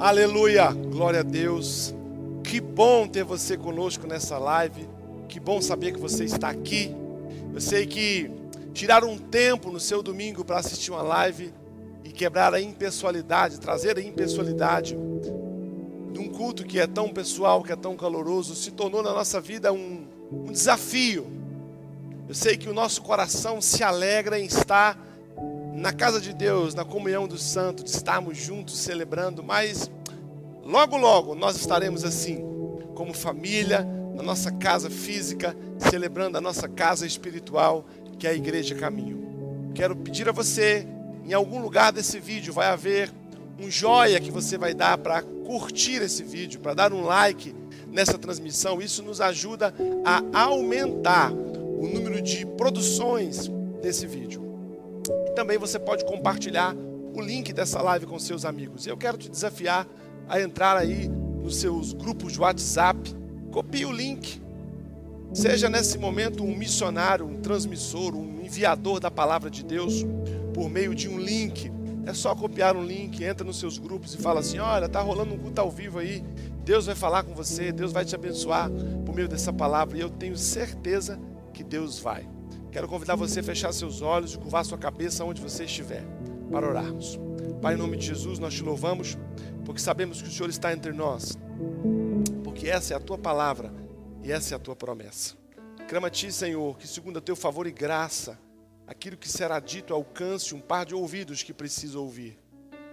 Aleluia, glória a Deus. Que bom ter você conosco nessa live. Que bom saber que você está aqui. Eu sei que tirar um tempo no seu domingo para assistir uma live e quebrar a impessoalidade, trazer a impessoalidade de um culto que é tão pessoal, que é tão caloroso, se tornou na nossa vida um, um desafio. Eu sei que o nosso coração se alegra em estar na casa de Deus, na comunhão dos santos, de estarmos juntos celebrando, mas logo, logo nós estaremos assim, como família, na nossa casa física, celebrando a nossa casa espiritual, que é a Igreja Caminho. Quero pedir a você, em algum lugar desse vídeo, vai haver um joia que você vai dar para curtir esse vídeo, para dar um like nessa transmissão. Isso nos ajuda a aumentar o número de produções desse vídeo. Também você pode compartilhar o link dessa live com seus amigos. Eu quero te desafiar a entrar aí nos seus grupos de WhatsApp, copie o link. Seja nesse momento um missionário, um transmissor, um enviador da palavra de Deus por meio de um link. É só copiar um link, entra nos seus grupos e fala assim: olha, tá rolando um culto ao vivo aí. Deus vai falar com você, Deus vai te abençoar por meio dessa palavra. E eu tenho certeza que Deus vai. Quero convidar você a fechar seus olhos e curvar sua cabeça onde você estiver, para orarmos. Pai, em nome de Jesus, nós te louvamos, porque sabemos que o Senhor está entre nós, porque essa é a tua palavra e essa é a tua promessa. Clama a ti, Senhor, que segundo a teu favor e graça, aquilo que será dito alcance um par de ouvidos que precisa ouvir.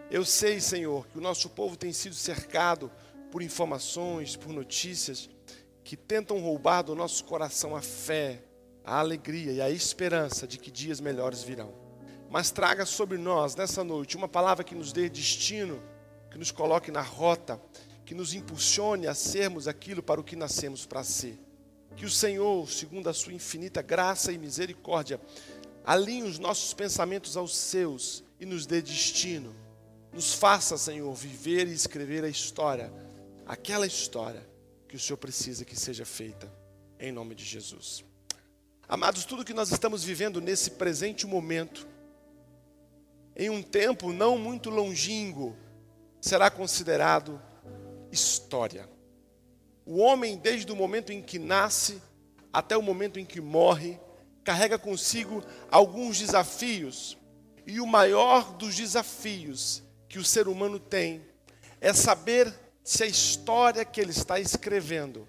Eu sei, Senhor, que o nosso povo tem sido cercado por informações, por notícias que tentam roubar do nosso coração a fé, a alegria e a esperança de que dias melhores virão. Mas traga sobre nós nessa noite uma palavra que nos dê destino, que nos coloque na rota, que nos impulsione a sermos aquilo para o que nascemos para ser. Que o Senhor, segundo a sua infinita graça e misericórdia, alinhe os nossos pensamentos aos seus e nos dê destino. Nos faça, Senhor, viver e escrever a história, aquela história que o Senhor precisa que seja feita, em nome de Jesus. Amados, tudo que nós estamos vivendo nesse presente momento, em um tempo não muito longínquo, será considerado história. O homem, desde o momento em que nasce até o momento em que morre, carrega consigo alguns desafios, e o maior dos desafios que o ser humano tem é saber se a história que ele está escrevendo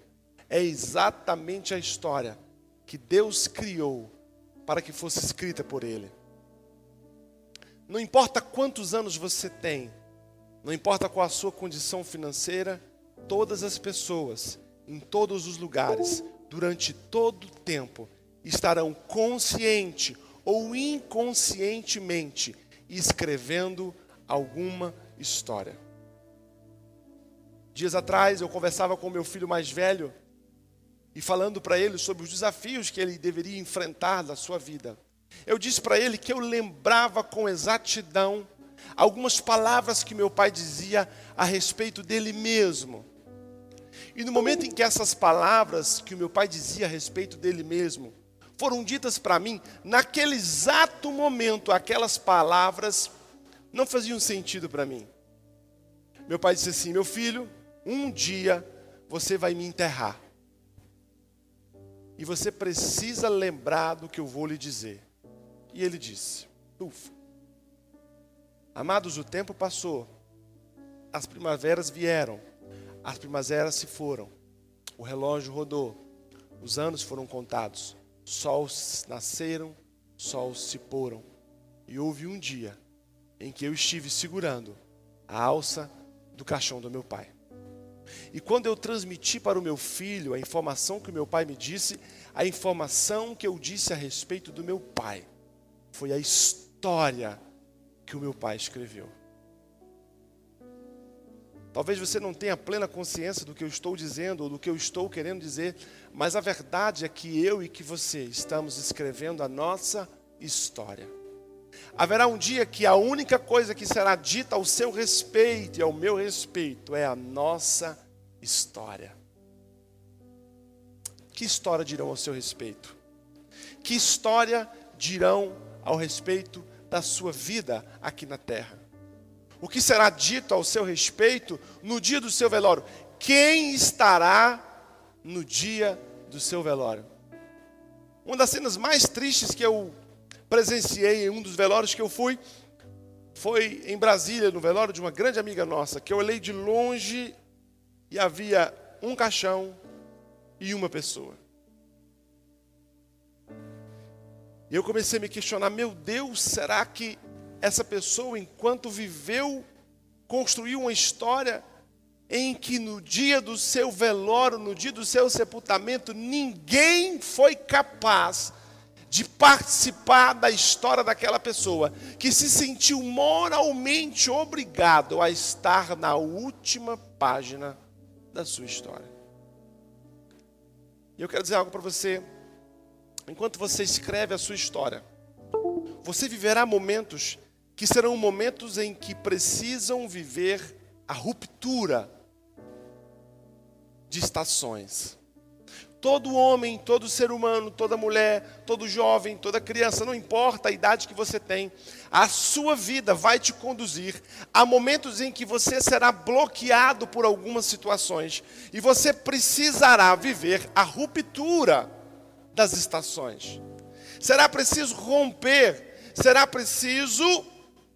é exatamente a história que Deus criou para que fosse escrita por Ele. Não importa quantos anos você tem, não importa qual a sua condição financeira, todas as pessoas, em todos os lugares, durante todo o tempo, estarão consciente ou inconscientemente escrevendo alguma história. Dias atrás eu conversava com meu filho mais velho e falando para ele sobre os desafios que ele deveria enfrentar na sua vida. Eu disse para ele que eu lembrava com exatidão algumas palavras que meu pai dizia a respeito dele mesmo. E no momento em que essas palavras que o meu pai dizia a respeito dele mesmo foram ditas para mim, naquele exato momento, aquelas palavras não faziam sentido para mim. Meu pai disse assim: Meu filho, um dia você vai me enterrar. E você precisa lembrar do que eu vou lhe dizer. E ele disse: Ufa. Amados, o tempo passou. As primaveras vieram. As primaveras se foram. O relógio rodou. Os anos foram contados. Sols nasceram, sols se poram. E houve um dia em que eu estive segurando a alça do caixão do meu pai. E quando eu transmiti para o meu filho a informação que o meu pai me disse, a informação que eu disse a respeito do meu pai foi a história que o meu pai escreveu. Talvez você não tenha plena consciência do que eu estou dizendo ou do que eu estou querendo dizer, mas a verdade é que eu e que você estamos escrevendo a nossa história. Haverá um dia que a única coisa que será dita ao seu respeito e ao meu respeito é a nossa história. Que história dirão ao seu respeito? Que história dirão ao respeito da sua vida aqui na terra? o que será dito ao seu respeito no dia do seu velório. Quem estará no dia do seu velório? Uma das cenas mais tristes que eu presenciei em um dos velórios que eu fui foi em Brasília, no velório de uma grande amiga nossa, que eu olhei de longe e havia um caixão e uma pessoa. E eu comecei a me questionar: meu Deus, será que essa pessoa, enquanto viveu, construiu uma história em que no dia do seu velório, no dia do seu sepultamento, ninguém foi capaz de participar da história daquela pessoa que se sentiu moralmente obrigado a estar na última página da sua história. E eu quero dizer algo para você. Enquanto você escreve a sua história, você viverá momentos que serão momentos em que precisam viver a ruptura de estações. Todo homem, todo ser humano, toda mulher, todo jovem, toda criança, não importa a idade que você tem, a sua vida vai te conduzir a momentos em que você será bloqueado por algumas situações e você precisará viver a ruptura das estações. Será preciso romper, será preciso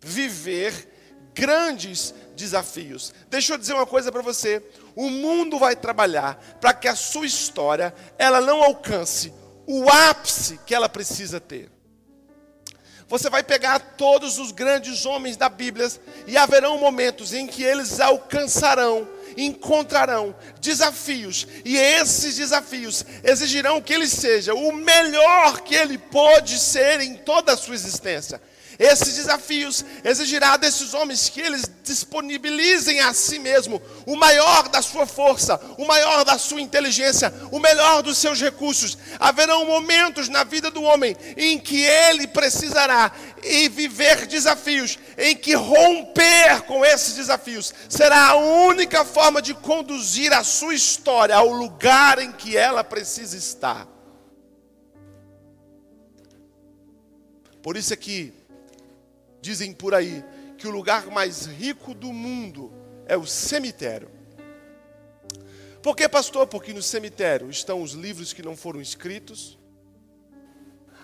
viver grandes desafios. Deixa eu dizer uma coisa para você. O mundo vai trabalhar para que a sua história ela não alcance o ápice que ela precisa ter. Você vai pegar todos os grandes homens da Bíblia e haverão momentos em que eles alcançarão, encontrarão desafios, e esses desafios exigirão que ele seja o melhor que ele pode ser em toda a sua existência. Esses desafios exigirá desses homens que eles disponibilizem a si mesmo o maior da sua força, o maior da sua inteligência, o melhor dos seus recursos. Haverão momentos na vida do homem em que ele precisará e viver desafios, em que romper com esses desafios será a única forma de conduzir a sua história ao lugar em que ela precisa estar. Por isso é que Dizem por aí que o lugar mais rico do mundo é o cemitério. Por que, pastor? Porque no cemitério estão os livros que não foram escritos,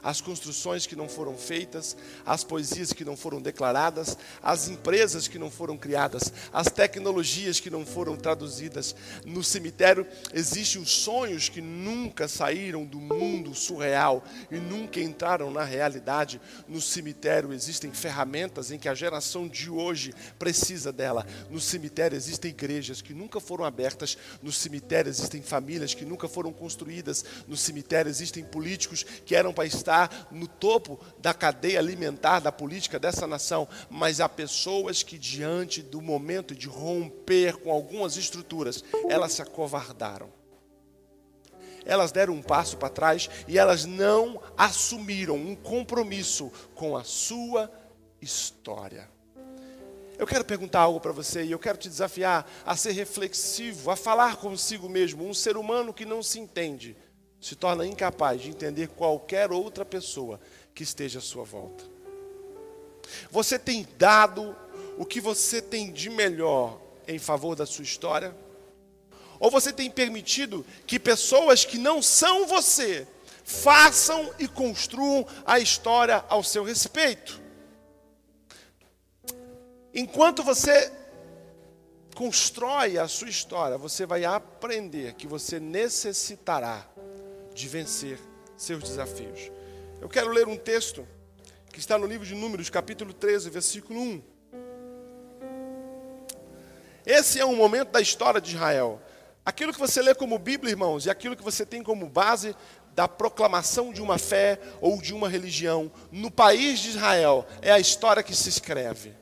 as construções que não foram feitas, as poesias que não foram declaradas, as empresas que não foram criadas, as tecnologias que não foram traduzidas. No cemitério existem os sonhos que nunca saíram do mundo surreal e nunca entraram na realidade. No cemitério existem ferramentas em que a geração de hoje precisa dela. No cemitério existem igrejas que nunca foram abertas, no cemitério existem famílias que nunca foram construídas, no cemitério existem políticos que eram para estar no topo da cadeia alimentar da política dessa nação, mas há pessoas que, diante do momento de romper com algumas estruturas, elas se acovardaram. Elas deram um passo para trás e elas não assumiram um compromisso com a sua história. Eu quero perguntar algo para você e eu quero te desafiar a ser reflexivo, a falar consigo mesmo. Um ser humano que não se entende se torna incapaz de entender qualquer outra pessoa que esteja à sua volta. Você tem dado o que você tem de melhor em favor da sua história? Ou você tem permitido que pessoas que não são você façam e construam a história ao seu respeito? Enquanto você constrói a sua história, você vai aprender que você necessitará de vencer seus desafios. Eu quero ler um texto que está no livro de Números, capítulo 13, versículo 1. Esse é um momento da história de Israel. Aquilo que você lê como Bíblia, irmãos, e aquilo que você tem como base da proclamação de uma fé ou de uma religião no país de Israel é a história que se escreve.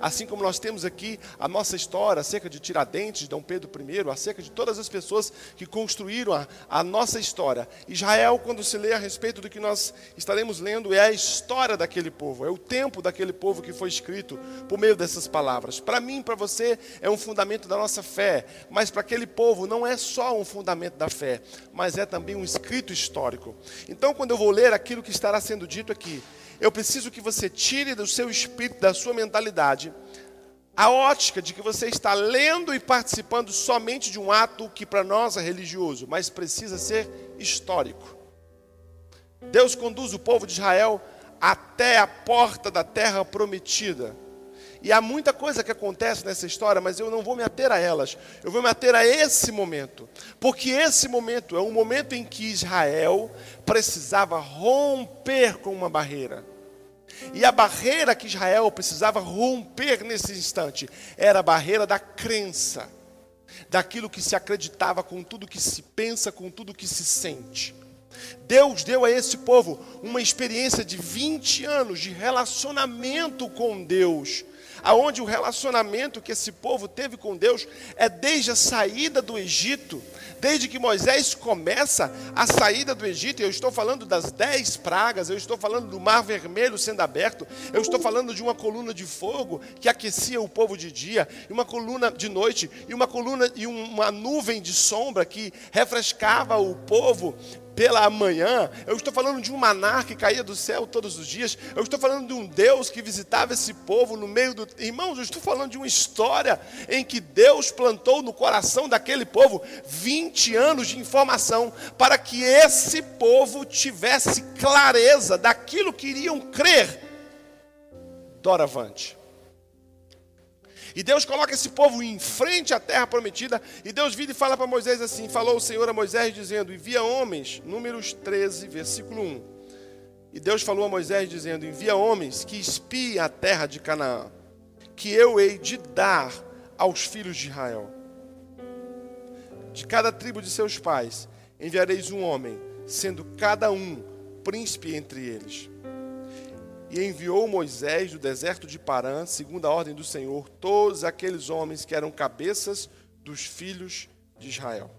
Assim como nós temos aqui a nossa história acerca de Tiradentes, de Dom Pedro I, acerca de todas as pessoas que construíram a, a nossa história. Israel, quando se lê a respeito do que nós estaremos lendo, é a história daquele povo, é o tempo daquele povo que foi escrito por meio dessas palavras. Para mim, para você, é um fundamento da nossa fé, mas para aquele povo não é só um fundamento da fé, mas é também um escrito histórico. Então, quando eu vou ler aquilo que estará sendo dito aqui, eu preciso que você tire do seu espírito, da sua mentalidade, a ótica de que você está lendo e participando somente de um ato que para nós é religioso, mas precisa ser histórico. Deus conduz o povo de Israel até a porta da terra prometida. E há muita coisa que acontece nessa história, mas eu não vou me ater a elas. Eu vou me ater a esse momento. Porque esse momento é um momento em que Israel precisava romper com uma barreira. E a barreira que Israel precisava romper nesse instante era a barreira da crença, daquilo que se acreditava com tudo que se pensa, com tudo que se sente. Deus deu a esse povo uma experiência de 20 anos de relacionamento com Deus, aonde o relacionamento que esse povo teve com Deus é desde a saída do Egito, desde que Moisés começa a saída do Egito, eu estou falando das dez pragas, eu estou falando do mar vermelho sendo aberto, eu estou falando de uma coluna de fogo que aquecia o povo de dia, e uma coluna de noite, e uma coluna e uma nuvem de sombra que refrescava o povo pela manhã, eu estou falando de um maná que caía do céu todos os dias, eu estou falando de um Deus que visitava esse povo no meio do. Irmãos, eu estou falando de uma história em que Deus plantou no coração daquele povo 20 anos de informação para que esse povo tivesse clareza daquilo que iriam crer doravante. E Deus coloca esse povo em frente à terra prometida. E Deus vira e fala para Moisés assim: Falou o Senhor a Moisés, dizendo: Envia homens, Números 13, versículo 1. E Deus falou a Moisés, dizendo: Envia homens que espiem a terra de Canaã, que eu hei de dar aos filhos de Israel. De cada tribo de seus pais enviareis um homem, sendo cada um príncipe entre eles e enviou Moisés do deserto de Parã, segundo a ordem do Senhor, todos aqueles homens que eram cabeças dos filhos de Israel.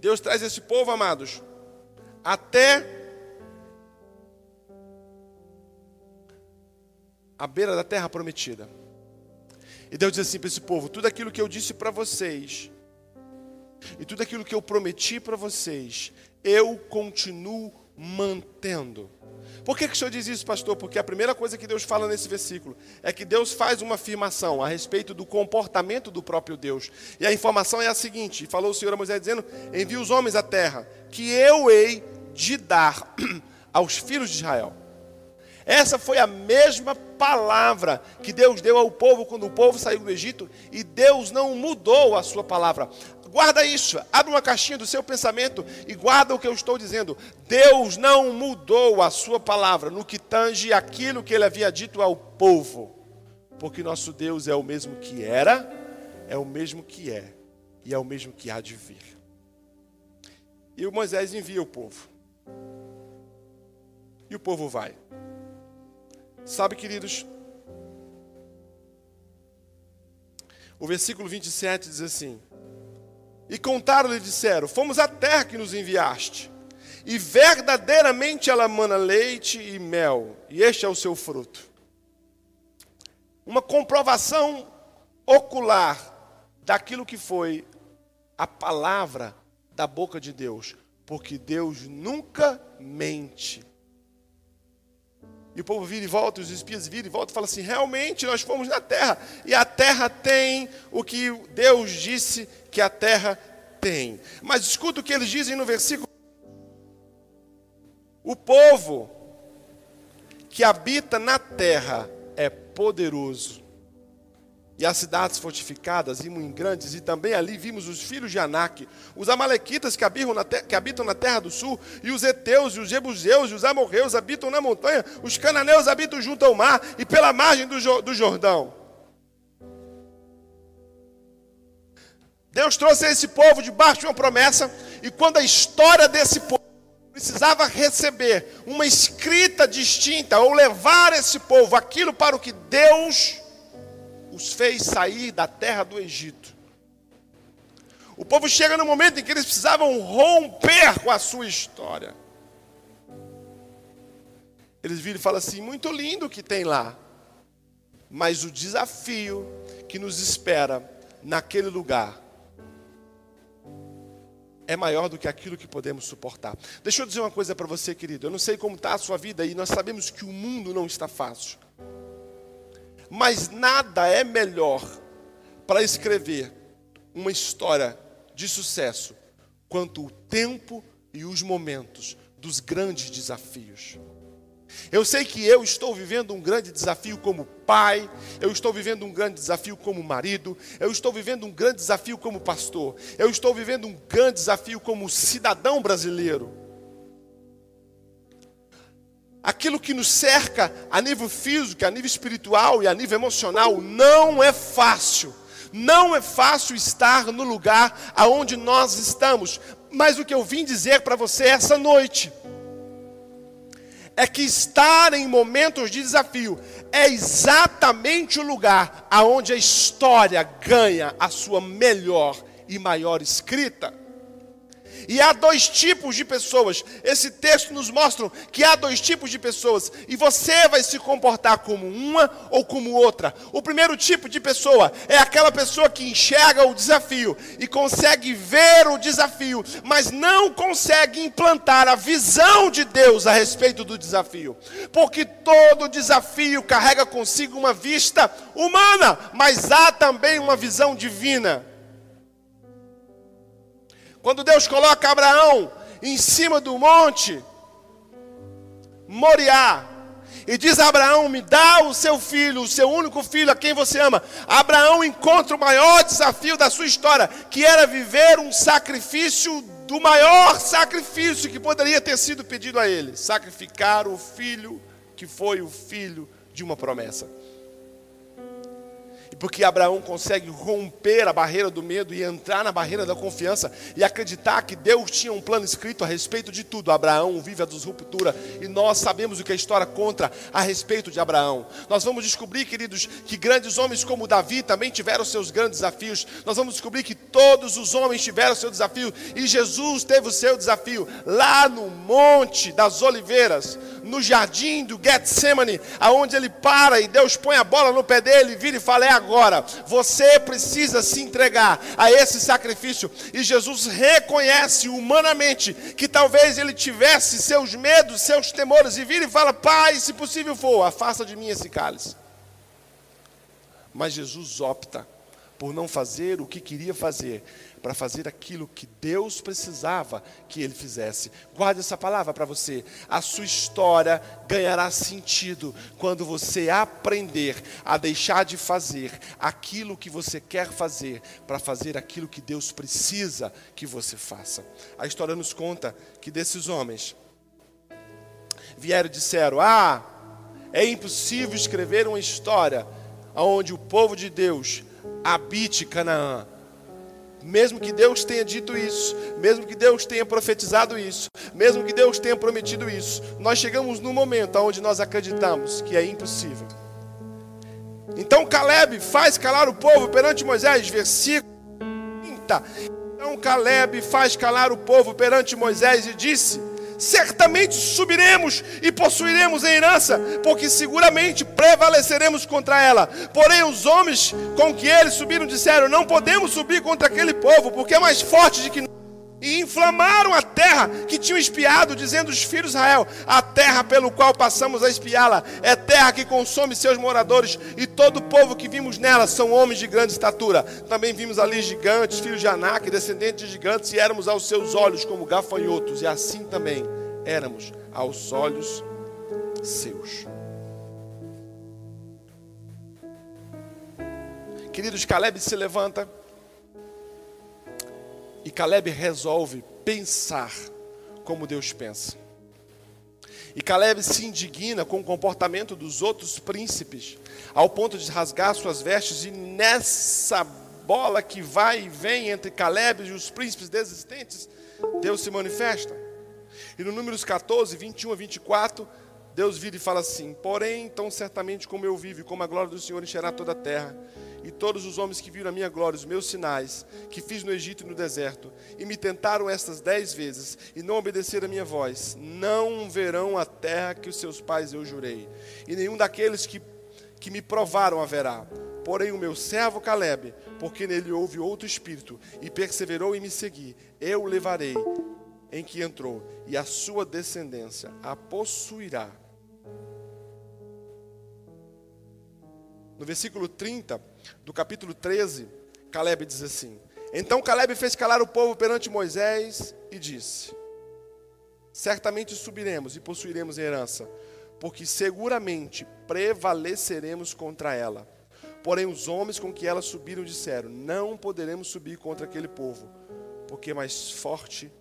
Deus traz esse povo, amados, até a beira da terra prometida. E Deus diz assim para esse povo: tudo aquilo que eu disse para vocês, e tudo aquilo que eu prometi para vocês, eu continuo mantendo. Por que, que o senhor diz isso, pastor? Porque a primeira coisa que Deus fala nesse versículo é que Deus faz uma afirmação a respeito do comportamento do próprio Deus. E a informação é a seguinte: falou o Senhor a Moisés dizendo: Envie os homens à terra, que eu hei de dar aos filhos de Israel. Essa foi a mesma palavra que Deus deu ao povo quando o povo saiu do Egito, e Deus não mudou a sua palavra. Guarda isso, abre uma caixinha do seu pensamento e guarda o que eu estou dizendo. Deus não mudou a sua palavra no que tange aquilo que ele havia dito ao povo, porque nosso Deus é o mesmo que era, é o mesmo que é e é o mesmo que há de vir. E o Moisés envia o povo. E o povo vai. Sabe, queridos, o versículo 27 diz assim: e contaram-lhe disseram: Fomos à terra que nos enviaste, e verdadeiramente ela mana leite e mel, e este é o seu fruto. Uma comprovação ocular daquilo que foi a palavra da boca de Deus, porque Deus nunca mente. E o povo vira e volta, os espias viram e voltam e falam assim: realmente nós fomos na terra, e a terra tem o que Deus disse que a terra tem. Mas escuta o que eles dizem no versículo: O povo que habita na terra é poderoso e as cidades fortificadas e muito grandes, e também ali vimos os filhos de Anak, os amalequitas que habitam, na que habitam na terra do sul, e os heteus, e os jebuseus, e os amorreus habitam na montanha, os cananeus habitam junto ao mar e pela margem do, do Jordão. Deus trouxe esse povo debaixo de uma promessa, e quando a história desse povo precisava receber uma escrita distinta, ou levar esse povo aquilo para o que Deus os fez sair da terra do Egito. O povo chega no momento em que eles precisavam romper com a sua história. Eles viram e falam assim: muito lindo o que tem lá, mas o desafio que nos espera naquele lugar é maior do que aquilo que podemos suportar. Deixa eu dizer uma coisa para você, querido. Eu não sei como está a sua vida e nós sabemos que o mundo não está fácil. Mas nada é melhor para escrever uma história de sucesso quanto o tempo e os momentos dos grandes desafios. Eu sei que eu estou vivendo um grande desafio como pai, eu estou vivendo um grande desafio como marido, eu estou vivendo um grande desafio como pastor, eu estou vivendo um grande desafio como cidadão brasileiro. Aquilo que nos cerca a nível físico, a nível espiritual e a nível emocional não é fácil. Não é fácil estar no lugar aonde nós estamos, mas o que eu vim dizer para você essa noite é que estar em momentos de desafio é exatamente o lugar aonde a história ganha a sua melhor e maior escrita. E há dois tipos de pessoas. Esse texto nos mostra que há dois tipos de pessoas. E você vai se comportar como uma ou como outra. O primeiro tipo de pessoa é aquela pessoa que enxerga o desafio e consegue ver o desafio, mas não consegue implantar a visão de Deus a respeito do desafio. Porque todo desafio carrega consigo uma vista humana, mas há também uma visão divina. Quando Deus coloca Abraão em cima do monte Moriá, e diz a Abraão: Me dá o seu filho, o seu único filho, a quem você ama. Abraão encontra o maior desafio da sua história, que era viver um sacrifício do maior sacrifício que poderia ter sido pedido a ele: sacrificar o filho que foi o filho de uma promessa porque Abraão consegue romper a barreira do medo e entrar na barreira da confiança e acreditar que Deus tinha um plano escrito a respeito de tudo. Abraão vive a disruptura e nós sabemos o que a história conta a respeito de Abraão. Nós vamos descobrir, queridos, que grandes homens como Davi também tiveram seus grandes desafios. Nós vamos descobrir que todos os homens tiveram seu desafio e Jesus teve o seu desafio lá no Monte das Oliveiras, no jardim do Getsemane, aonde ele para e Deus põe a bola no pé dele, vira e fala: "É agora agora. Você precisa se entregar a esse sacrifício. E Jesus reconhece humanamente que talvez ele tivesse seus medos, seus temores, e vira e fala: Pai, se possível for, afasta de mim esse cálice. Mas Jesus opta por não fazer o que queria fazer para fazer aquilo que Deus precisava que ele fizesse. Guarde essa palavra para você. A sua história ganhará sentido quando você aprender a deixar de fazer aquilo que você quer fazer para fazer aquilo que Deus precisa que você faça. A história nos conta que desses homens vieram e disseram: "Ah, é impossível escrever uma história onde o povo de Deus habite Canaã mesmo que Deus tenha dito isso, mesmo que Deus tenha profetizado isso, mesmo que Deus tenha prometido isso, nós chegamos num momento onde nós acreditamos que é impossível. Então Caleb faz calar o povo perante Moisés, versículo 30. Então Caleb faz calar o povo perante Moisés e disse: certamente subiremos e possuiremos a herança, porque seguramente prevaleceremos contra ela. Porém, os homens com que eles subiram disseram: Não podemos subir contra aquele povo, porque é mais forte de que nós. E inflamaram a terra que tinham espiado, dizendo os filhos de Israel: A terra pelo qual passamos a espiá-la é terra que consome seus moradores, e todo o povo que vimos nela são homens de grande estatura. Também vimos ali gigantes, filhos de Anak, descendentes de gigantes, e éramos aos seus olhos como gafanhotos, e assim também éramos aos olhos seus. Queridos, Caleb se levanta e Caleb resolve pensar como Deus pensa. E Caleb se indigna com o comportamento dos outros príncipes, ao ponto de rasgar suas vestes, e nessa bola que vai e vem entre Caleb e os príncipes desistentes, Deus se manifesta. E no Números 14, 21 a 24, Deus vira e fala assim: Porém, tão certamente como eu vivo, e como a glória do Senhor encherá toda a terra, e todos os homens que viram a minha glória, os meus sinais, que fiz no Egito e no deserto, e me tentaram estas dez vezes, e não obedeceram a minha voz, não verão a terra que os seus pais eu jurei, e nenhum daqueles que, que me provaram haverá. Porém, o meu servo Caleb, porque nele houve outro espírito, e perseverou em me seguir, eu o levarei em que entrou, e a sua descendência a possuirá No versículo 30 do capítulo 13, Caleb diz assim: Então Caleb fez calar o povo perante Moisés e disse: Certamente subiremos e possuiremos a herança, porque seguramente prevaleceremos contra ela. Porém, os homens com que ela subiram disseram: Não poderemos subir contra aquele povo, porque é mais forte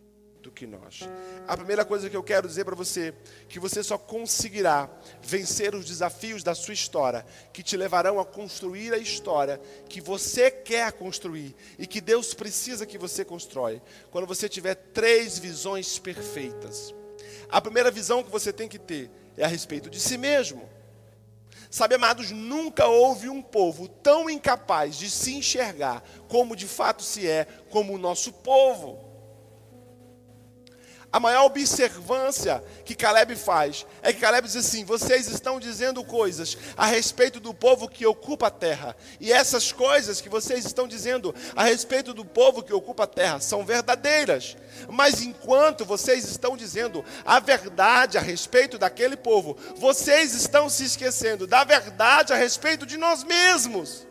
do que nós. A primeira coisa que eu quero dizer para você, que você só conseguirá vencer os desafios da sua história, que te levarão a construir a história que você quer construir e que Deus precisa que você constrói, quando você tiver três visões perfeitas. A primeira visão que você tem que ter é a respeito de si mesmo. Sabe, amados, nunca houve um povo tão incapaz de se enxergar como de fato se é, como o nosso povo. A maior observância que Caleb faz é que Caleb diz assim: vocês estão dizendo coisas a respeito do povo que ocupa a terra, e essas coisas que vocês estão dizendo a respeito do povo que ocupa a terra são verdadeiras, mas enquanto vocês estão dizendo a verdade a respeito daquele povo, vocês estão se esquecendo da verdade a respeito de nós mesmos.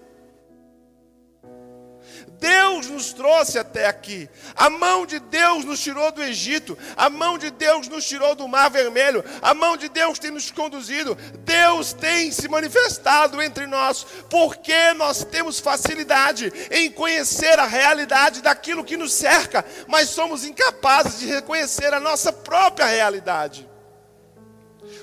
Deus nos trouxe até aqui. A mão de Deus nos tirou do Egito. A mão de Deus nos tirou do Mar Vermelho. A mão de Deus tem nos conduzido. Deus tem se manifestado entre nós. Porque nós temos facilidade em conhecer a realidade daquilo que nos cerca, mas somos incapazes de reconhecer a nossa própria realidade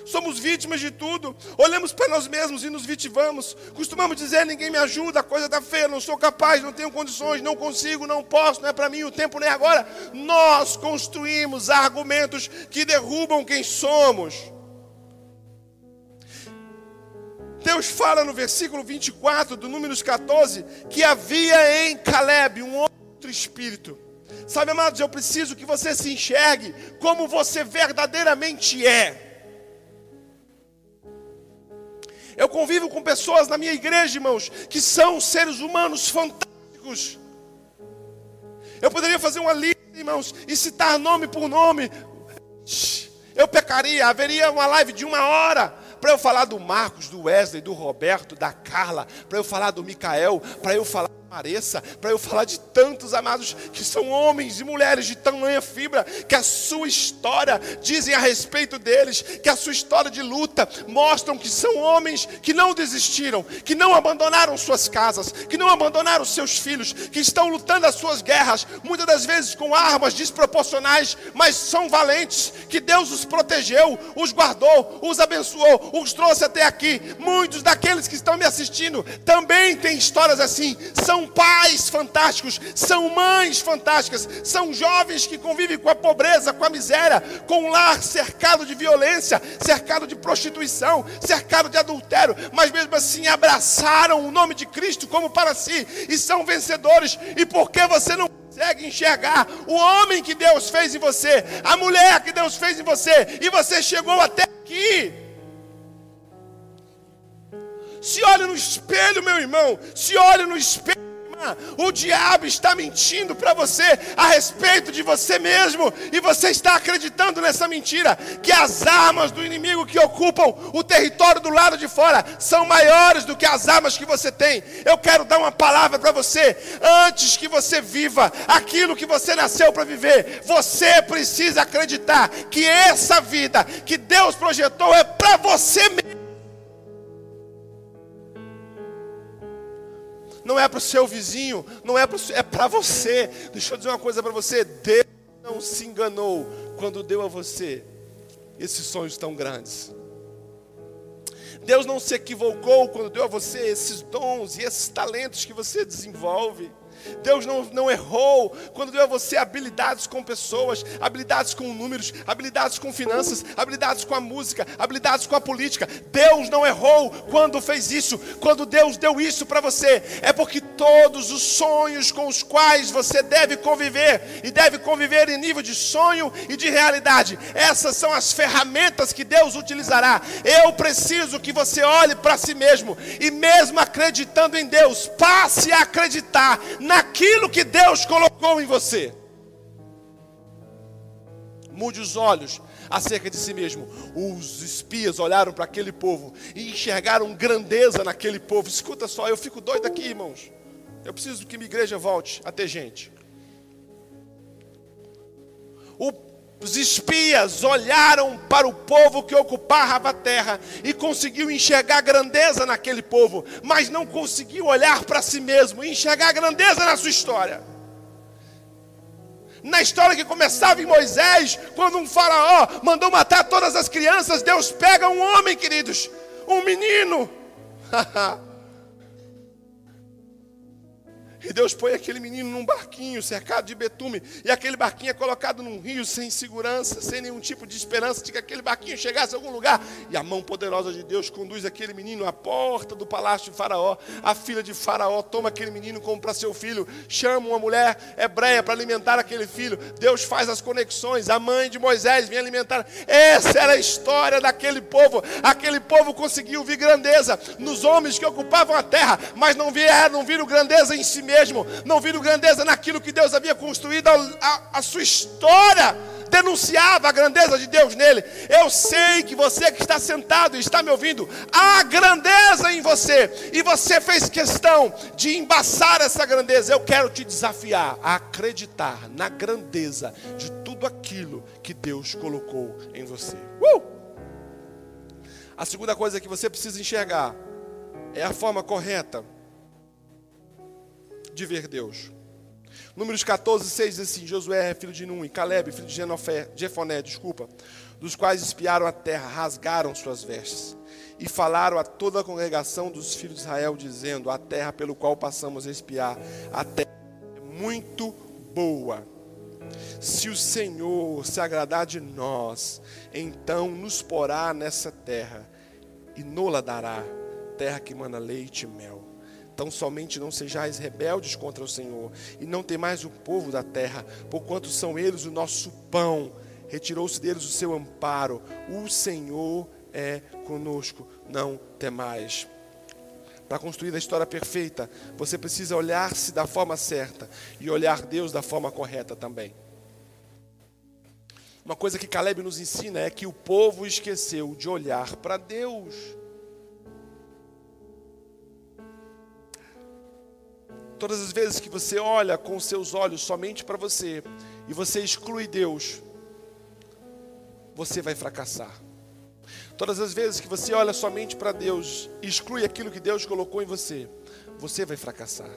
somos vítimas de tudo, olhamos para nós mesmos e nos vitimamos. Costumamos dizer: ninguém me ajuda, a coisa está feia, não sou capaz, não tenho condições, não consigo, não posso, não é para mim, o tempo nem é agora. Nós construímos argumentos que derrubam quem somos. Deus fala no versículo 24 do Números 14 que havia em Caleb um outro espírito. Sabe, amados, eu preciso que você se enxergue como você verdadeiramente é. Eu convivo com pessoas na minha igreja, irmãos, que são seres humanos fantásticos. Eu poderia fazer uma lista, irmãos, e citar nome por nome. Eu pecaria, haveria uma live de uma hora para eu falar do Marcos, do Wesley, do Roberto, da Carla, para eu falar do Micael, para eu falar pareça, para eu falar de tantos amados que são homens e mulheres de tamanha fibra, que a sua história dizem a respeito deles, que a sua história de luta mostram que são homens que não desistiram, que não abandonaram suas casas, que não abandonaram seus filhos, que estão lutando as suas guerras, muitas das vezes com armas desproporcionais, mas são valentes, que Deus os protegeu, os guardou, os abençoou, os trouxe até aqui. Muitos daqueles que estão me assistindo também têm histórias assim, são são pais fantásticos, são mães fantásticas, são jovens que convivem com a pobreza, com a miséria, com um lar cercado de violência, cercado de prostituição, cercado de adultério, mas mesmo assim abraçaram o nome de Cristo como para si e são vencedores. E por que você não consegue enxergar o homem que Deus fez em você, a mulher que Deus fez em você, e você chegou até aqui? Se olhe no espelho, meu irmão. Se olhe no espelho o diabo está mentindo para você a respeito de você mesmo, e você está acreditando nessa mentira, que as armas do inimigo que ocupam o território do lado de fora são maiores do que as armas que você tem. Eu quero dar uma palavra para você, antes que você viva aquilo que você nasceu para viver, você precisa acreditar que essa vida que Deus projetou é para você mesmo. Não é para o seu vizinho, não é para é para você. Deixa eu dizer uma coisa para você: Deus não se enganou quando deu a você esses sonhos tão grandes. Deus não se equivocou quando deu a você esses dons e esses talentos que você desenvolve. Deus não, não errou quando deu a você habilidades com pessoas, habilidades com números, habilidades com finanças, habilidades com a música, habilidades com a política. Deus não errou quando fez isso. Quando Deus deu isso para você, é porque todos os sonhos com os quais você deve conviver e deve conviver em nível de sonho e de realidade, essas são as ferramentas que Deus utilizará. Eu preciso que você olhe para si mesmo e, mesmo acreditando em Deus, passe a acreditar na naquilo que Deus colocou em você. Mude os olhos acerca de si mesmo. Os espias olharam para aquele povo e enxergaram grandeza naquele povo. Escuta só, eu fico doido aqui, irmãos. Eu preciso que minha igreja volte a ter gente. Os espias olharam para o povo que ocupava a terra e conseguiu enxergar grandeza naquele povo, mas não conseguiu olhar para si mesmo e enxergar grandeza na sua história. Na história que começava em Moisés, quando um faraó mandou matar todas as crianças, Deus pega um homem, queridos, um menino. E Deus põe aquele menino num barquinho cercado de betume. E aquele barquinho é colocado num rio sem segurança, sem nenhum tipo de esperança de que aquele barquinho chegasse a algum lugar. E a mão poderosa de Deus conduz aquele menino à porta do palácio de Faraó. A filha de Faraó toma aquele menino como para seu filho. Chama uma mulher hebreia para alimentar aquele filho. Deus faz as conexões. A mãe de Moisés vem alimentar. Essa era a história daquele povo. Aquele povo conseguiu ver grandeza nos homens que ocupavam a terra, mas não vieram, não viram grandeza em si mesmo mesmo, não viram grandeza naquilo que Deus havia construído, a, a, a sua história denunciava a grandeza de Deus nele. Eu sei que você que está sentado e está me ouvindo, há grandeza em você, e você fez questão de embaçar essa grandeza. Eu quero te desafiar a acreditar na grandeza de tudo aquilo que Deus colocou em você. Uh! A segunda coisa que você precisa enxergar é a forma correta de ver Deus. Números 14, 6 diz assim: Josué filho de Num e Caleb, filho de Genofé, Jefoné, desculpa, dos quais espiaram a terra, rasgaram suas vestes e falaram a toda a congregação dos filhos de Israel, dizendo: A terra pelo qual passamos a espiar, a terra é muito boa. Se o Senhor se agradar de nós, então nos porá nessa terra e nola dará, terra que mana leite e mel. Tão somente não sejais rebeldes contra o Senhor, e não temais o povo da terra, porquanto são eles o nosso pão. Retirou-se deles o seu amparo. O Senhor é conosco, não temais. Para construir a história perfeita, você precisa olhar-se da forma certa e olhar Deus da forma correta também. Uma coisa que Caleb nos ensina é que o povo esqueceu de olhar para Deus. Todas as vezes que você olha com os seus olhos somente para você e você exclui Deus, você vai fracassar. Todas as vezes que você olha somente para Deus e exclui aquilo que Deus colocou em você, você vai fracassar.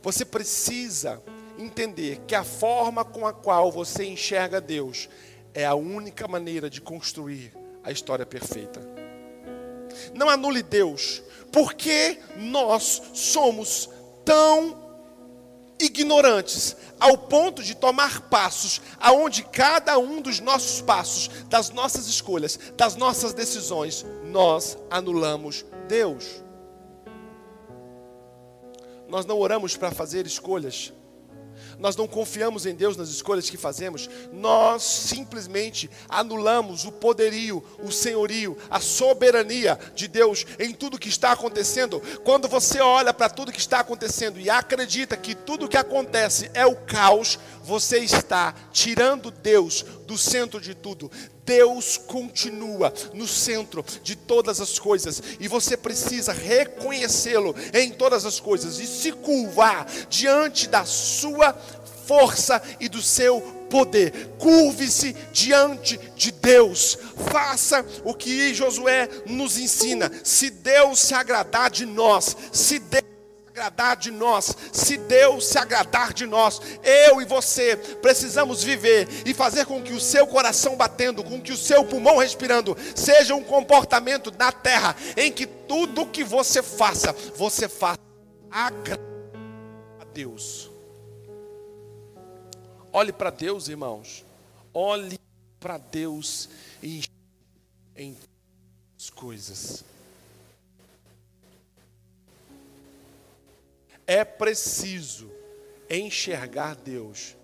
Você precisa entender que a forma com a qual você enxerga Deus é a única maneira de construir a história perfeita. Não anule Deus, porque nós somos tão ignorantes ao ponto de tomar passos aonde cada um dos nossos passos, das nossas escolhas, das nossas decisões, nós anulamos Deus. Nós não oramos para fazer escolhas nós não confiamos em Deus nas escolhas que fazemos, nós simplesmente anulamos o poderio, o senhorio, a soberania de Deus em tudo que está acontecendo. Quando você olha para tudo que está acontecendo e acredita que tudo que acontece é o caos, você está tirando Deus do centro de tudo. Deus continua no centro de todas as coisas e você precisa reconhecê-lo em todas as coisas e se curvar diante da sua força e do seu poder. Curve-se diante de Deus. Faça o que Josué nos ensina. Se Deus se agradar de nós, se Deus agradar de nós, se Deus se agradar de nós, eu e você precisamos viver e fazer com que o seu coração batendo, com que o seu pulmão respirando, seja um comportamento na terra em que tudo que você faça, você faça agrada a Deus. Olhe para Deus, irmãos. Olhe para Deus em, em as coisas. É preciso enxergar Deus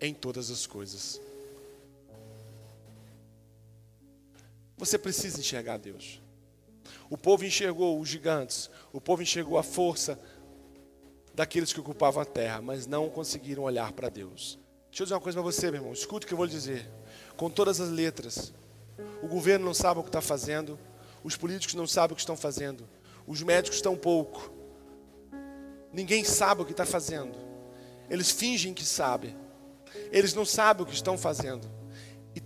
em todas as coisas. Você precisa enxergar Deus. O povo enxergou os gigantes, o povo enxergou a força daqueles que ocupavam a terra, mas não conseguiram olhar para Deus. Deixa eu dizer uma coisa para você, meu irmão. Escuta o que eu vou lhe dizer. com todas as letras. O governo não sabe o que está fazendo, os políticos não sabem o que estão fazendo, os médicos estão pouco. Ninguém sabe o que está fazendo. Eles fingem que sabem. Eles não sabem o que estão fazendo.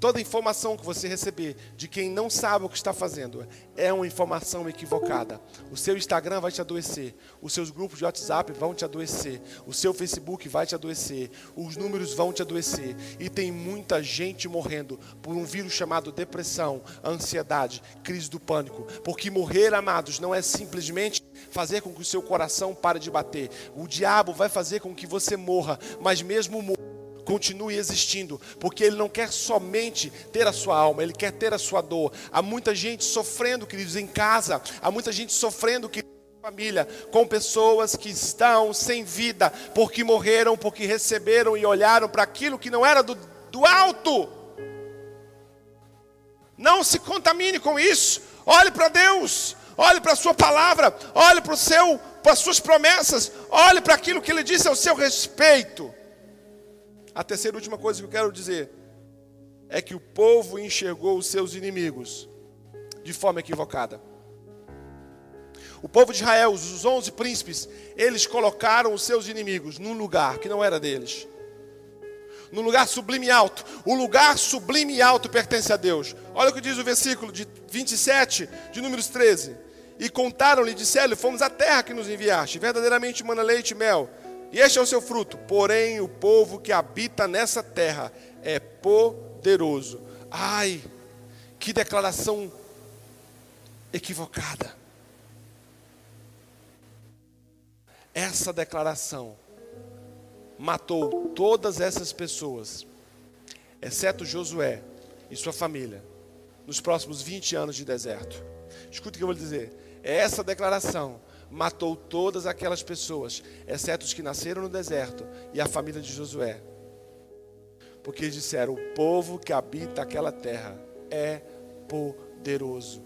Toda informação que você receber de quem não sabe o que está fazendo é uma informação equivocada. O seu Instagram vai te adoecer, os seus grupos de WhatsApp vão te adoecer, o seu Facebook vai te adoecer, os números vão te adoecer. E tem muita gente morrendo por um vírus chamado depressão, ansiedade, crise do pânico. Porque morrer, amados, não é simplesmente fazer com que o seu coração pare de bater. O diabo vai fazer com que você morra, mas mesmo morra continue existindo, porque Ele não quer somente ter a sua alma, Ele quer ter a sua dor. Há muita gente sofrendo, queridos, em casa, há muita gente sofrendo, queridos, família, com pessoas que estão sem vida, porque morreram, porque receberam e olharam para aquilo que não era do, do alto. Não se contamine com isso, olhe para Deus, olhe para a Sua palavra, olhe para o seu, para as suas promessas, olhe para aquilo que Ele disse ao seu respeito. A terceira e última coisa que eu quero dizer é que o povo enxergou os seus inimigos de forma equivocada. O povo de Israel, os onze príncipes, eles colocaram os seus inimigos num lugar que não era deles. Num lugar sublime e alto. O lugar sublime e alto pertence a Deus. Olha o que diz o versículo de 27, de Números 13. E contaram-lhe, disseram-lhe, fomos à terra que nos enviaste, verdadeiramente mana leite e mel e este é o seu fruto. Porém, o povo que habita nessa terra é poderoso. Ai, que declaração equivocada. Essa declaração matou todas essas pessoas, exceto Josué e sua família, nos próximos 20 anos de deserto. Escuta o que eu vou dizer. É essa declaração matou todas aquelas pessoas, exceto os que nasceram no deserto e a família de Josué. Porque eles disseram: o povo que habita aquela terra é poderoso.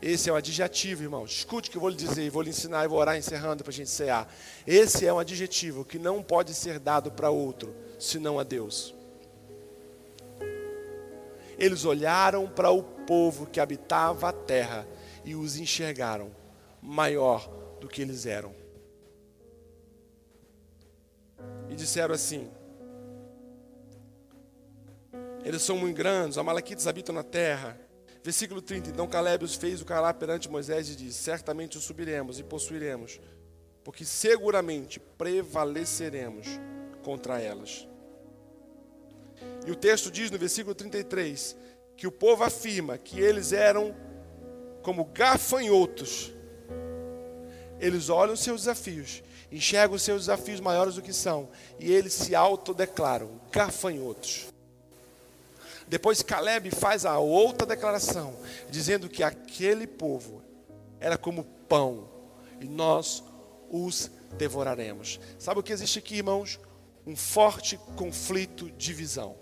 Esse é um adjetivo, irmão. Escute o que eu vou lhe dizer, vou lhe ensinar e vou orar encerrando para a gente cear. Esse é um adjetivo que não pode ser dado para outro, senão a Deus. Eles olharam para o povo que habitava a terra e os enxergaram maior do que eles eram. E disseram assim: Eles são muito grandes, os amalequitas habitam na terra. Versículo 30. Então Caleb os fez o calar perante Moisés e disse: Certamente o subiremos e possuiremos, porque seguramente prevaleceremos contra elas. E o texto diz no versículo 33 que o povo afirma que eles eram como gafanhotos eles olham os seus desafios, enxergam os seus desafios maiores do que são, e eles se autodeclaram gafanhotos. Depois Caleb faz a outra declaração, dizendo que aquele povo era como pão, e nós os devoraremos. Sabe o que existe aqui, irmãos? Um forte conflito de visão.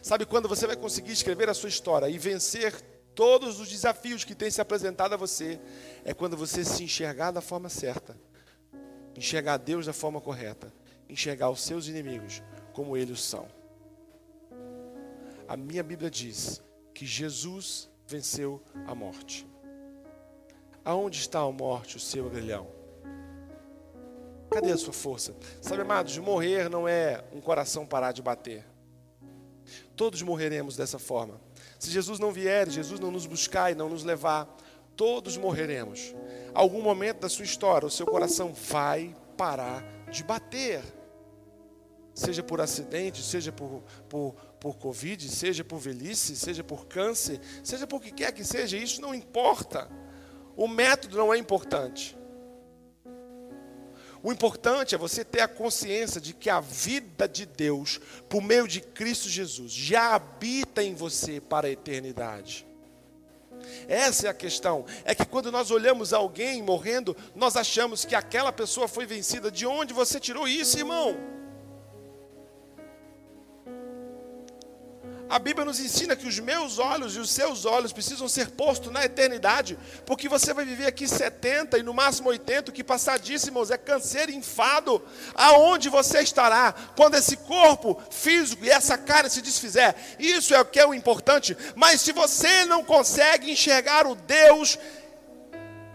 Sabe quando você vai conseguir escrever a sua história e vencer todos os desafios que têm se apresentado a você, é quando você se enxergar da forma certa, enxergar Deus da forma correta, enxergar os seus inimigos como eles são. A minha Bíblia diz que Jesus venceu a morte. Aonde está a morte, o seu agrilhão? Cadê a sua força? Sabe, amados, morrer não é um coração parar de bater. Todos morreremos dessa forma. Se Jesus não vier, Jesus não nos buscar e não nos levar, todos morreremos. Algum momento da sua história, o seu coração vai parar de bater. Seja por acidente, seja por, por, por Covid, seja por velhice, seja por câncer, seja por que quer que seja, isso não importa. O método não é importante. O importante é você ter a consciência de que a vida de Deus, por meio de Cristo Jesus, já habita em você para a eternidade. Essa é a questão. É que quando nós olhamos alguém morrendo, nós achamos que aquela pessoa foi vencida. De onde você tirou isso, irmão? A Bíblia nos ensina que os meus olhos e os seus olhos precisam ser postos na eternidade, porque você vai viver aqui 70 e no máximo 80, que passadíssimos é câncer e enfado. Aonde você estará quando esse corpo físico e essa carne se desfizer? Isso é o que é o importante. Mas se você não consegue enxergar o Deus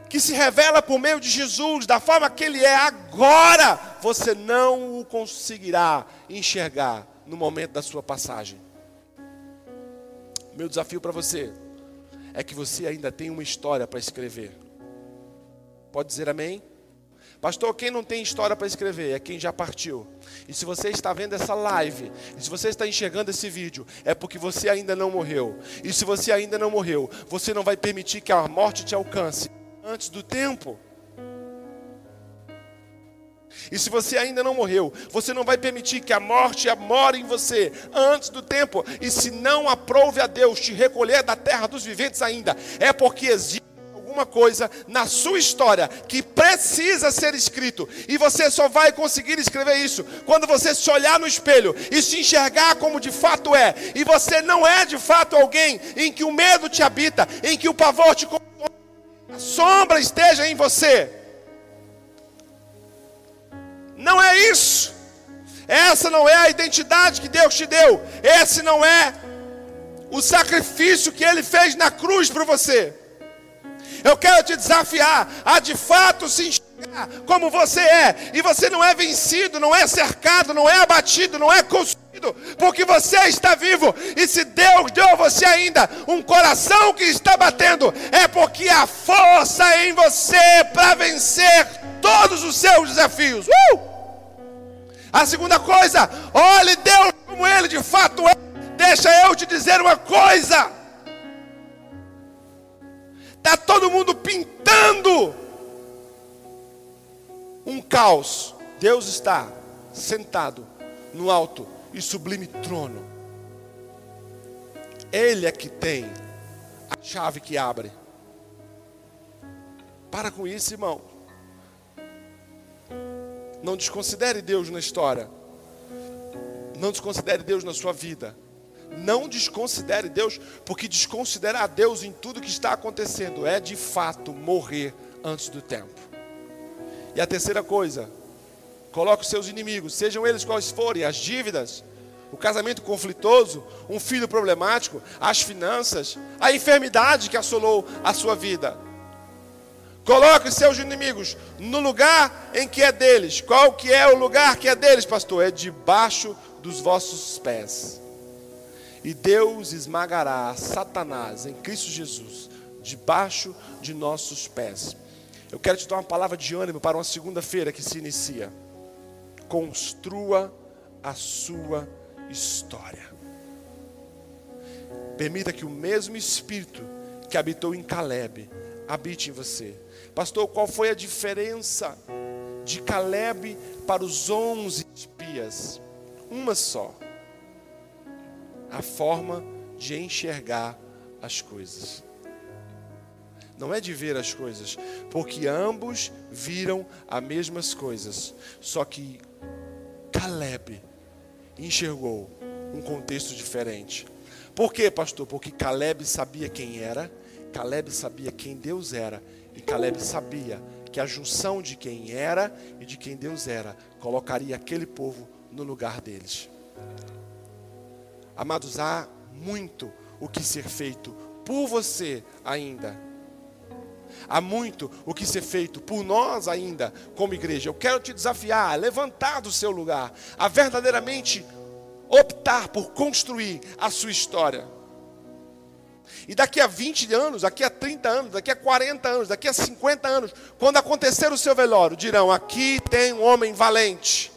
que se revela por meio de Jesus, da forma que Ele é agora, você não o conseguirá enxergar no momento da sua passagem. Meu desafio para você é que você ainda tem uma história para escrever. Pode dizer amém? Pastor, quem não tem história para escrever é quem já partiu. E se você está vendo essa live, e se você está enxergando esse vídeo, é porque você ainda não morreu. E se você ainda não morreu, você não vai permitir que a morte te alcance antes do tempo. E se você ainda não morreu, você não vai permitir que a morte more em você antes do tempo. E se não aprove a Deus te recolher da terra dos viventes ainda, é porque existe alguma coisa na sua história que precisa ser escrito. E você só vai conseguir escrever isso quando você se olhar no espelho e se enxergar como de fato é. E você não é de fato alguém em que o medo te habita, em que o pavor te a sombra esteja em você. Não é isso. Essa não é a identidade que Deus te deu. Esse não é o sacrifício que Ele fez na cruz para você. Eu quero te desafiar a de fato se enxergar como você é. E você não é vencido, não é cercado, não é abatido, não é consumido, porque você está vivo. E se Deus deu a você ainda um coração que está batendo, é porque há força em você para vencer todos os seus desafios. Uh! A segunda coisa, olhe Deus como Ele de fato é. Deixa eu te dizer uma coisa. Está todo mundo pintando um caos. Deus está sentado no alto e sublime trono. Ele é que tem a chave que abre. Para com isso, irmão. Não desconsidere Deus na história. Não desconsidere Deus na sua vida. Não desconsidere Deus, porque desconsiderar Deus em tudo que está acontecendo é de fato morrer antes do tempo. E a terceira coisa, coloque os seus inimigos, sejam eles quais forem, as dívidas, o casamento conflitoso, um filho problemático, as finanças, a enfermidade que assolou a sua vida. Coloque seus inimigos no lugar em que é deles. Qual que é o lugar que é deles, pastor? É debaixo dos vossos pés. E Deus esmagará Satanás em Cristo Jesus debaixo de nossos pés. Eu quero te dar uma palavra de ânimo para uma segunda-feira que se inicia. Construa a sua história. Permita que o mesmo espírito que habitou em Caleb habite em você. Pastor, qual foi a diferença de Caleb para os onze espias? Uma só. A forma de enxergar as coisas. Não é de ver as coisas, porque ambos viram as mesmas coisas, só que Caleb enxergou um contexto diferente. Por quê, pastor? Porque Caleb sabia quem era, Caleb sabia quem Deus era e Caleb sabia que a junção de quem era e de quem Deus era colocaria aquele povo no lugar deles. Amados, há muito o que ser feito por você ainda. Há muito o que ser feito por nós ainda, como igreja. Eu quero te desafiar a levantar do seu lugar, a verdadeiramente optar por construir a sua história. E daqui a 20 anos, daqui a 30 anos, daqui a 40 anos, daqui a 50 anos, quando acontecer o seu velório, dirão: aqui tem um homem valente,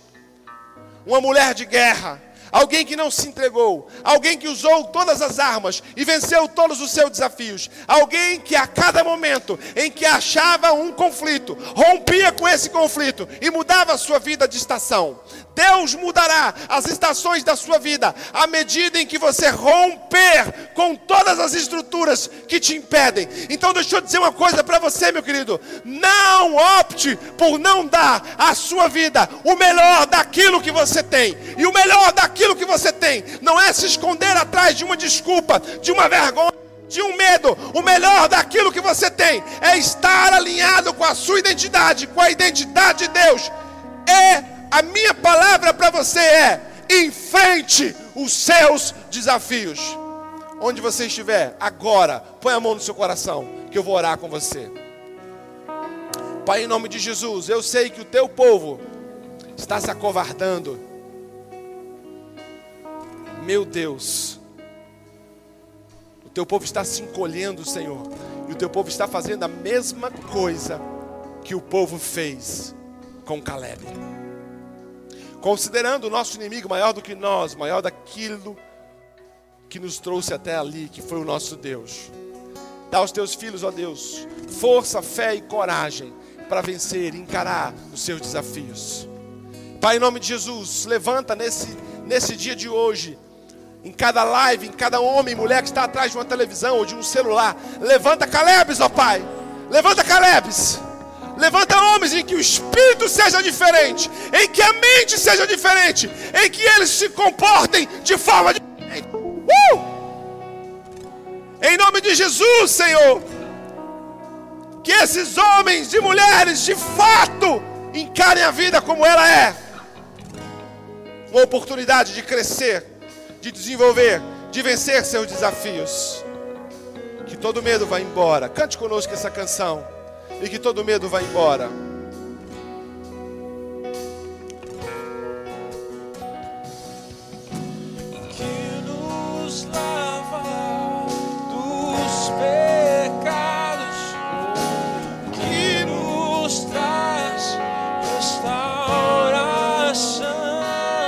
uma mulher de guerra, alguém que não se entregou, alguém que usou todas as armas e venceu todos os seus desafios, alguém que a cada momento em que achava um conflito, rompia com esse conflito e mudava a sua vida de estação. Deus mudará as estações da sua vida à medida em que você romper com todas as estruturas que te impedem. Então, deixa eu dizer uma coisa para você, meu querido: não opte por não dar à sua vida o melhor daquilo que você tem, e o melhor daquilo daquilo que você tem não é se esconder atrás de uma desculpa, de uma vergonha, de um medo. O melhor daquilo que você tem é estar alinhado com a sua identidade, com a identidade de Deus. É a minha palavra para você é: enfrente os seus desafios. Onde você estiver, agora, põe a mão no seu coração, que eu vou orar com você. Pai, em nome de Jesus, eu sei que o teu povo está se acovardando. Meu Deus, o teu povo está se encolhendo, Senhor, e o teu povo está fazendo a mesma coisa que o povo fez com Caleb. Considerando o nosso inimigo maior do que nós, maior daquilo que nos trouxe até ali, que foi o nosso Deus. Dá aos teus filhos, ó Deus, força, fé e coragem para vencer e encarar os seus desafios. Pai, em nome de Jesus, levanta nesse, nesse dia de hoje, em cada live, em cada homem e mulher que está atrás de uma televisão ou de um celular, levanta Calebes, ó Pai, levanta Calebes, levanta homens em que o espírito seja diferente, em que a mente seja diferente, em que eles se comportem de forma diferente. Uh! Em nome de Jesus, Senhor, que esses homens e mulheres de fato encarem a vida como ela é uma oportunidade de crescer, de desenvolver, de vencer seus desafios. Que todo medo vá embora. Cante conosco essa canção. E que todo medo vá embora.